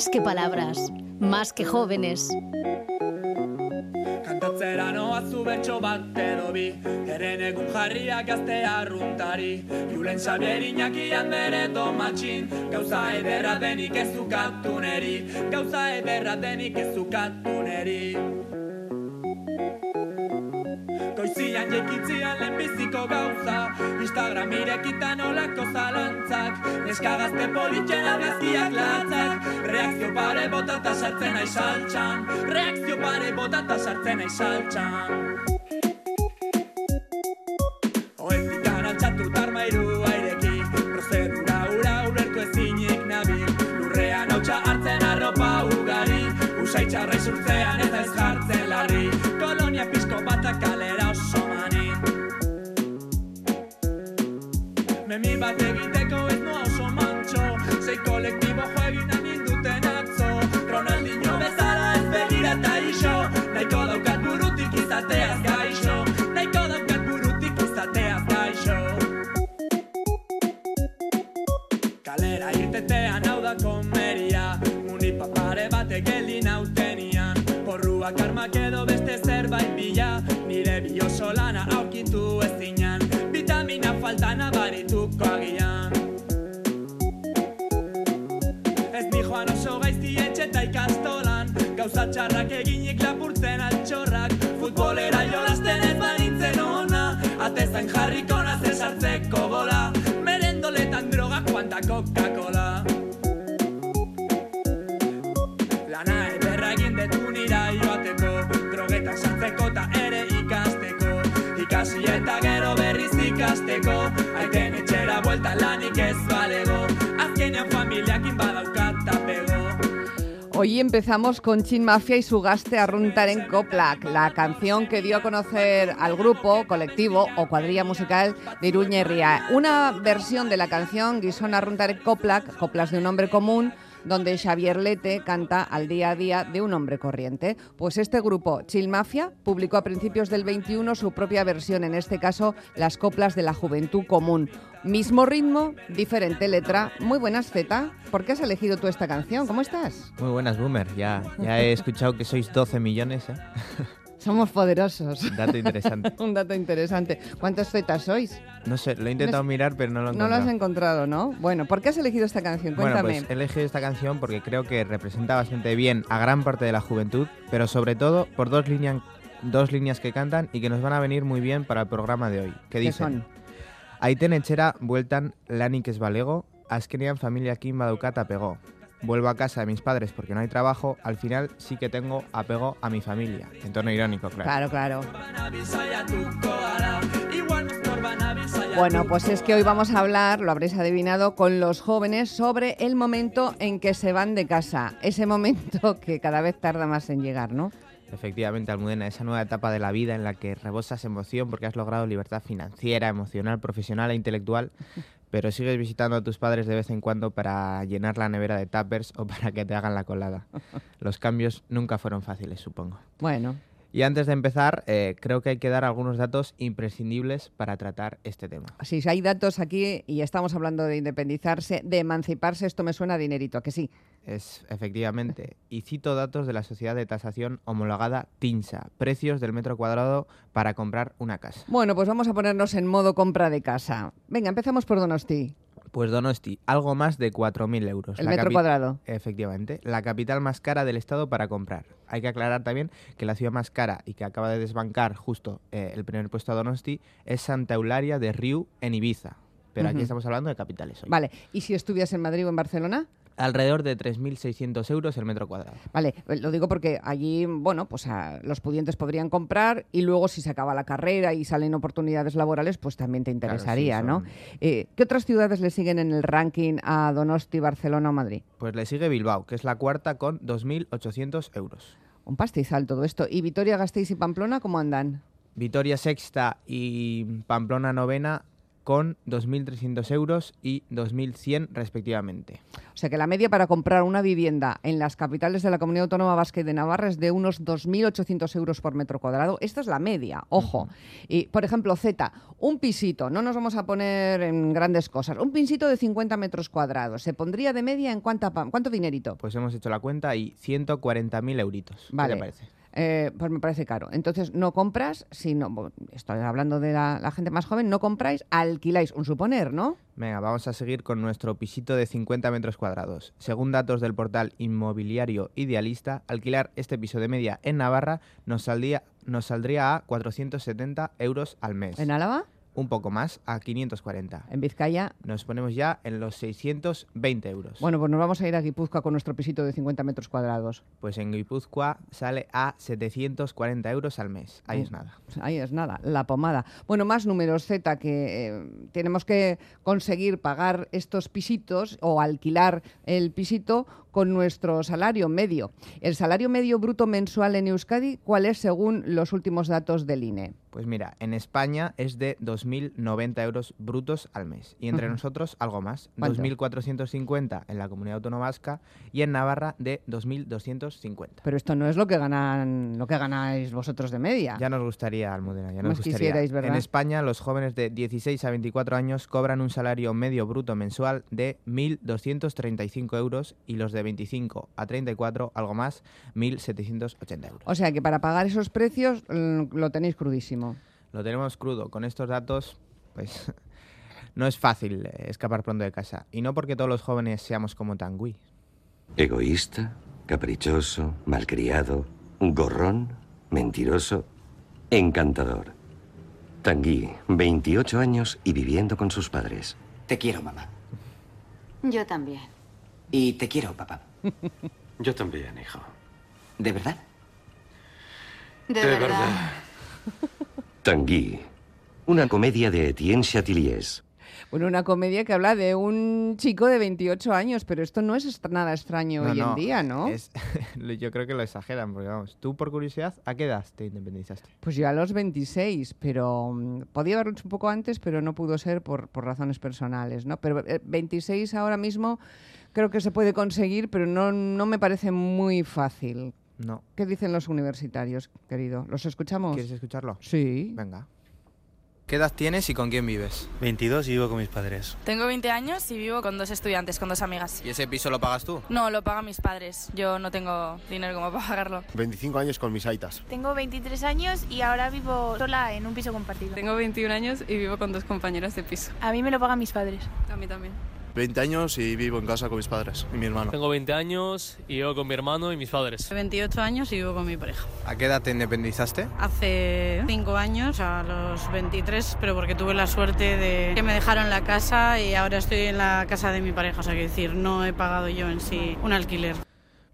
Más que palabras, más que jóvenes. Kantatzera noa zu betxo bat edo bi Eren egun jarriak gazte arruntari. Julen Xabier Iñakian bere domatxin Gauza ederra denik ez ukatu neri Gauza ederra denik ez ukatu lehenbiziko gauza Instagram irekitan olako zalantzak. Neska gazte politxen argazkiak latzak. Reakzio pare botata sartzen aiz saltxan. Reakzio pare botata sartzen aiz Munipapare batek geldi nautenian Porruak armak edo beste zerbait bila. Nire bioso lana aurkitu ezinan Vitamina falta nabarituko agian. Ez ni joan oso gaizti etxe eta ikastolan. Gauza txarrak eginik lapurtzen altxorrak. Futbolera jolasten ez banitzen ona. Atezain jarriko nazen sartzeko bola Merendoletan droga kuanta Coca-Cola Hoy empezamos con Chin Mafia y su gaste Arruntaren Coplac, la canción que dio a conocer al grupo, colectivo o cuadrilla musical de Iruña y. Una versión de la canción Guisón Arruntaren Coplac, Coplas de un hombre común, donde Xavier Lete canta al día a día de un hombre corriente. Pues este grupo, Chill Mafia, publicó a principios del 21 su propia versión, en este caso las coplas de la juventud común. Mismo ritmo, diferente letra. Muy buenas, Z. ¿Por qué has elegido tú esta canción? ¿Cómo estás? Muy buenas, Boomer. Ya, ya he escuchado que sois 12 millones. ¿eh? Somos poderosos. Dato interesante. Un dato interesante. ¿Cuántos Z sois? No sé, lo he intentado mirar, pero no lo he No lo encontrado. has encontrado, ¿no? Bueno, ¿por qué has elegido esta canción? Bueno, Cuéntame. pues he elegido esta canción porque creo que representa bastante bien a gran parte de la juventud, pero sobre todo por dos, líneas dos líneas que cantan y que nos van a venir muy bien para el programa de hoy. Que ¿Qué dicen, son? Aiten etxera bueltan lanik ez balego, azkenean familiakin badaukat apego. Vuelvo a casa de mis padres porque no hay trabajo, al final sí que tengo apego a mi familia. En tono irónico, claro. Claro, claro. Bueno, pues es que hoy vamos a hablar, lo habréis adivinado, con los jóvenes sobre el momento en que se van de casa. Ese momento que cada vez tarda más en llegar, ¿no? Efectivamente, Almudena, esa nueva etapa de la vida en la que rebosas emoción porque has logrado libertad financiera, emocional, profesional e intelectual, pero sigues visitando a tus padres de vez en cuando para llenar la nevera de tuppers o para que te hagan la colada. Los cambios nunca fueron fáciles, supongo. Bueno, Y antes de empezar, eh, creo que hay que dar algunos datos imprescindibles para tratar este tema. si hay datos aquí y estamos hablando de independizarse, de emanciparse, esto me suena a dinerito, ¿a que sí? Es efectivamente, y cito datos de la sociedad de tasación homologada TINSA, precios del metro cuadrado para comprar una casa. Bueno, pues vamos a ponernos en modo compra de casa. Venga, empezamos por Donosti, Pues Donosti, algo más de 4.000 euros. el La metro cuadrado. Efectivamente, la capital más cara del estado para comprar. Hay que aclarar también que la ciudad más cara y que acaba de desbancar justo eh, el primer puesto a Donosti es Santa Eulalia de Riu en Ibiza. Pero aquí estamos hablando de capitales hoy. Vale, ¿y si estuvieras en Madrid o en Barcelona? Alrededor de 3.600 euros el metro cuadrado. Vale, lo digo porque allí, bueno, pues ah, los pudientes podrían comprar y luego si se acaba la carrera y salen oportunidades laborales, pues también te Claro, sí, interesaría, ¿no? Eh, ¿Qué otras ciudades le siguen en el ranking a Donosti, Barcelona o Madrid? Pues le sigue Bilbao, que es la cuarta con 2.800 euros. Un pastizal todo esto. ¿Y Vitoria, Gasteiz y Pamplona cómo andan? Vitoria sexta y Pamplona novena con 2.300 euros y 2.100 respectivamente. O sea que la media para comprar una vivienda en las capitales de la Comunidad Autónoma Vasca y de Navarra es de unos 2.800 euros por metro cuadrado. Esta es la media, ojo. Y, por ejemplo, Z, un pisito, no nos vamos a poner en grandes cosas, un pisito de 50 metros cuadrados, ¿se pondría de media en cuánta, cuánto dinerito? Pues hemos hecho la cuenta y 140.000 euritos. ¿Qué Vale. te parece? Eh, pues me parece caro. Entonces, no compras, si no, bueno, estoy hablando de la, la gente más joven, no compráis, alquiláis, un suponer, ¿no? Venga, vamos a seguir con nuestro pisito de 50 metros cuadrados. Según datos del portal inmobiliario Idealista, alquilar este piso de media en Navarra nos saldría, nos saldría a 470 euros al mes. ¿En Álava? Un poco más, a 540. ¿En Vizcaya? Nos ponemos ya en los 620 euros. Bueno, pues nos vamos a ir a Guipúzcoa con nuestro pisito de 50 metros cuadrados. Pues en Guipúzcoa sale a 740 euros al mes. Ahí es nada. Ahí es nada, la pomada. Bueno, más números Z que eh, tenemos que conseguir pagar estos pisitos o alquilar el pisito con nuestro salario medio. El salario medio bruto mensual en Euskadi, ¿cuál es según los últimos datos del INE? Pues mira, en España es de 2.090 euros brutos al mes. Y entre nosotros algo más. ¿Cuánto? 2.450 en la comunidad autónoma vasca y en Navarra de 2.250. Pero esto no es lo que ganan, lo que ganáis vosotros de media. Ya nos gustaría, Almudena, ya nos gustaría. quisierais, ¿verdad? En España, los jóvenes de 16 a 24 años cobran un salario medio bruto mensual de 1.235 euros y los de 25 a 34, algo más, 1.780 euros. O sea que para pagar esos precios mm, lo tenéis crudísimo. Lo tenemos crudo. Con estos datos, pues no es fácil eh, escapar pronto de casa. Y no porque todos los jóvenes seamos como Tanguy. Egoísta, caprichoso, malcriado, gorrón, mentiroso, encantador. Tanguy, 28 años y viviendo con sus padres. Te quiero, mamá. Yo también. Y te quiero, papá. Yo también, hijo. ¿De verdad? De, verdad. Tanguy, una comedia de Etienne Chatiliez. Bueno, una comedia que habla de un chico de 28 años, pero esto no es nada extraño No, hoy no, en día, ¿no? es- yo creo que lo exageran, porque vamos, tú por curiosidad, ¿a qué edad te independizaste? Pues yo a los 26, pero mm, podía haberlo hecho un poco antes, pero no pudo ser por, por razones personales, ¿no? Pero eh, 26 ahora mismo creo que se puede conseguir, pero no, no me parece muy fácil. No. ¿Qué dicen los universitarios, querido? ¿Los escuchamos? ¿Quieres escucharlo? Sí. Venga. ¿Qué edad tienes y con quién vives? 22 y vivo con mis padres. Tengo 20 años y vivo con dos estudiantes, con dos amigas. ¿Y ese piso lo pagas tú? No, lo pagan mis padres. Yo no tengo dinero como para pagarlo. 25 años con mis aitas. Tengo 23 años y ahora vivo sola en un piso compartido. Tengo 21 años y vivo con dos compañeros de piso. A mí me lo pagan mis padres. A mí también. 20 años y vivo en casa con mis padres y mi hermano. Tengo 20 años y vivo con mi hermano y mis padres. 28 años y vivo con mi pareja. ¿A qué edad te independizaste? Hace 5 años, a los 23, pero porque tuve la suerte de que me dejaron la casa y ahora estoy en la casa de mi pareja. O sea, que decir, no he pagado yo en sí un alquiler.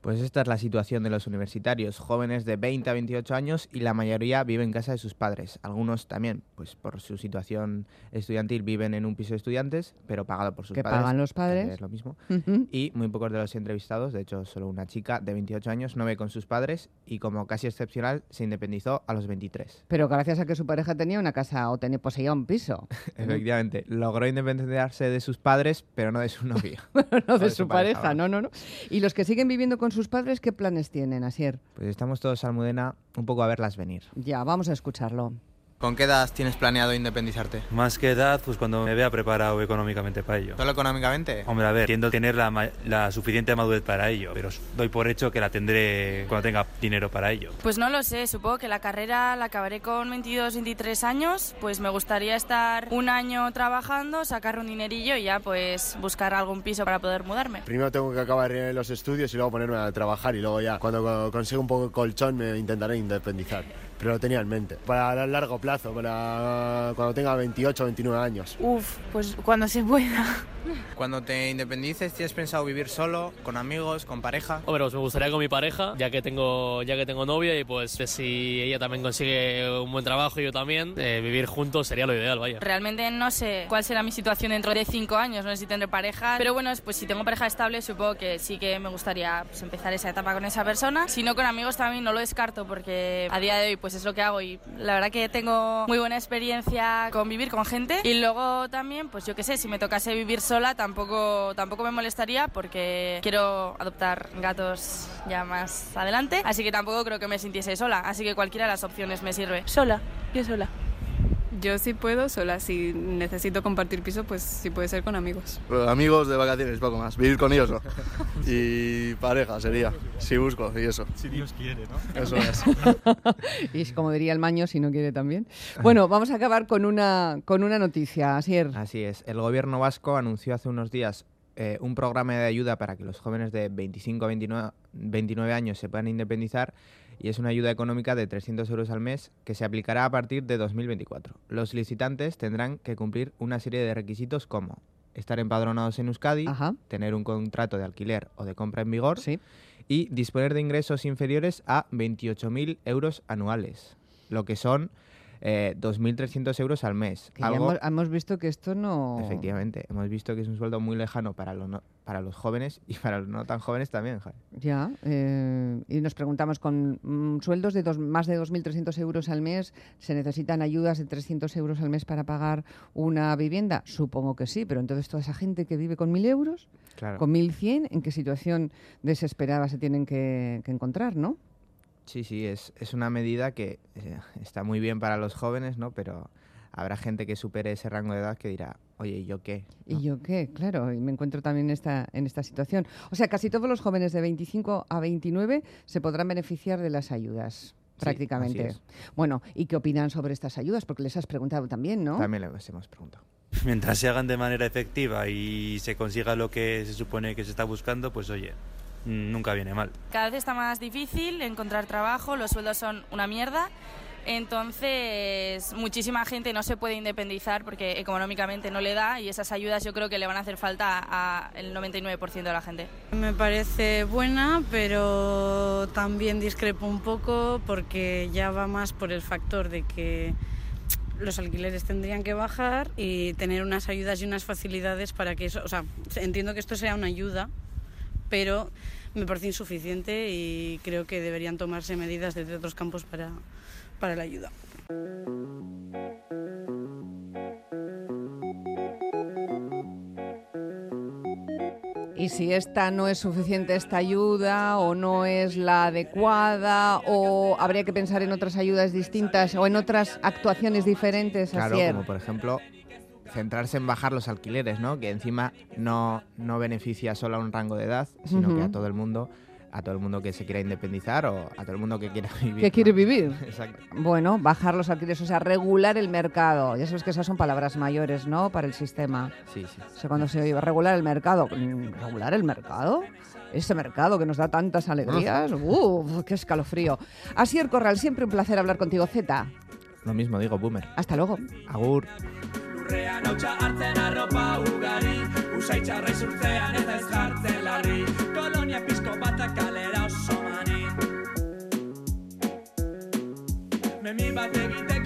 Pues esta es la situación de los universitarios, jóvenes de 20 a 28 años y la mayoría vive en casa de sus padres. Algunos también, pues por su situación estudiantil, viven en un piso de estudiantes, pero pagado por sus Que padres. pagan los que padres. Es lo mismo. Ujú. Y muy pocos de los entrevistados, de hecho solo una chica de 28 años no ve con sus padres y como casi excepcional se independizó a los 23. Pero gracias a que su pareja tenía una casa o tenía, poseía un piso. Efectivamente, logró independizarse de sus padres, pero no de su novio. no O de su pareja, vamos. no, no, no. Y los que siguen viviendo con sus padres, ¿qué planes tienen, Asier? Pues estamos todos, Almudena, un poco a verlas venir. Ya, vamos a escucharlo. ¿Con qué edad tienes planeado independizarte? Más que edad, pues cuando me vea preparado económicamente para ello. ¿Solo económicamente? Hombre, a ver, tiendo a tener la, ma- la suficiente madurez para ello, pero doy por hecho que la tendré cuando tenga dinero para ello. Pues no lo sé, supongo que la carrera la acabaré con 22, 23 años. Pues me gustaría estar un año trabajando, sacar un dinerillo y ya pues buscar algún piso para poder mudarme. Primero tengo que acabar los estudios y luego ponerme a trabajar y luego ya, cuando co- consiga un poco de colchón, me intentaré independizar. Pero lo tenía en mente. Para el largo plazo, para cuando tenga 28 o 29 años. Uf, pues cuando se pueda. Cuando te independices, ¿tienes pensado vivir solo, con amigos, con pareja? Hombre, pues me gustaría con mi pareja, ya que tengo, ya que tengo novia y pues si ella también consigue un buen trabajo y yo también, eh, vivir juntos sería lo ideal, vaya. Realmente no sé cuál será mi situación dentro de cinco años, no sé si tendré pareja, pero bueno, pues si tengo pareja estable supongo que sí que me gustaría pues, empezar esa etapa con esa persona. Si no con amigos también no lo descarto porque a día de hoy pues es lo que hago y la verdad que tengo muy buena experiencia con vivir con gente y luego también pues yo qué sé, si me tocase vivir sola tampoco, tampoco me molestaría porque quiero adoptar gatos ya más adelante, así que tampoco creo que me sintiese sola, así que cualquiera de las opciones me sirve. Sola, yo sola. Yo sí puedo sola, si necesito compartir piso, pues sí puede ser con amigos. amigos de vacaciones, poco más. Vivir con ellos, ¿no? Y pareja sería, si busco, y eso. Si Dios quiere, ¿no? Eso es. y es como diría el maño, si no quiere también. Bueno, vamos a acabar con una, con una noticia, Asier. Así es. El gobierno vasco anunció hace unos días eh, un programa de ayuda para que los jóvenes de 25 a 29, 29 años se puedan independizar y es una ayuda económica de 300 euros al mes que se aplicará a partir de 2024. Los licitantes tendrán que cumplir una serie de requisitos como estar empadronados en Euskadi, tener un contrato de alquiler o de compra en vigor y disponer de ingresos inferiores a 28.000 euros anuales, lo que son eh, 2.300 euros al mes. Que hemos, hemos visto que esto no... Efectivamente, hemos visto que es un sueldo muy lejano para, los no- para los jóvenes y para los no tan jóvenes también. Javi. Ya, eh, y nos preguntamos, ¿con mm, sueldos de dos- más de 2.300 euros al mes se necesitan ayudas de 300 euros al mes para pagar una vivienda? Supongo que sí, pero entonces toda esa gente que vive con 1.000 euros, Claro. con 1.100, ¿en qué situación desesperada se tienen que, que encontrar, no? Sí, sí, es, es una medida que eh, está muy bien para los jóvenes, ¿no? Pero habrá gente que supere ese rango de edad que dirá, oye, ¿y yo qué? ¿Y yo qué? Claro, y me encuentro también en esta, en esta situación. O sea, casi todos los jóvenes de 25 a 29 se podrán beneficiar de las ayudas, prácticamente. así Bueno, ¿y qué opinan sobre estas ayudas? Porque les has preguntado también, ¿no? También les hemos preguntado. Mientras se hagan de manera efectiva y se consiga lo que se supone que se está buscando, pues oye, nunca viene mal. Cada vez está más difícil encontrar trabajo, los sueldos son una mierda. Entonces, muchísima gente no se puede independizar porque económicamente no le da y esas ayudas yo creo que le van a hacer falta al 99% de la gente. Me parece buena, pero también discrepo un poco porque ya va más por el factor de que los alquileres tendrían que bajar y tener unas ayudas y unas facilidades para que eso, o sea, entiendo que esto sea una ayuda, pero me parece insuficiente y creo que deberían tomarse medidas desde otros campos para, para la ayuda. Y si esta no es suficiente, esta ayuda, o no es la adecuada, o habría que pensar en otras ayudas distintas o en otras actuaciones diferentes, Claro, Asier. como por ejemplo centrarse en bajar los alquileres, ¿no? Que encima no, no beneficia solo a un rango de edad, sino que a todo el mundo, a todo el mundo que se quiera independizar o a todo el mundo que quiera vivir. ¿Qué ¿no? quiere vivir? Exacto. Bueno, bajar los alquileres, o sea, regular el mercado. Ya sabes que esas son palabras mayores, ¿no? Para el sistema. Sí, sí. O sea, cuando se oye regular el mercado. Mm, ¿Regular el mercado? Ese mercado que nos da tantas alegrías. ¡Uf! ¡Qué escalofrío! Asier Corral, siempre un placer hablar contigo, Z. Lo mismo digo, boomer. Hasta luego. Agur. Lurrean hautsa hartzen arropa ugari. Usaitxarra izurtzean ez ez jartzen larri. Kolonia pizko batak kalera oso mani. Memi bat egiteko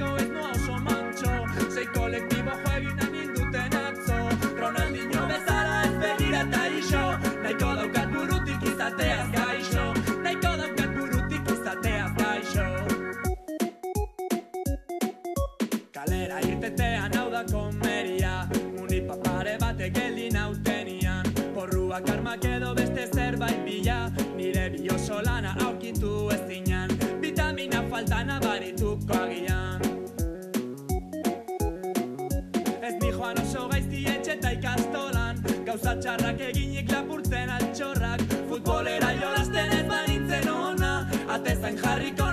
jarriko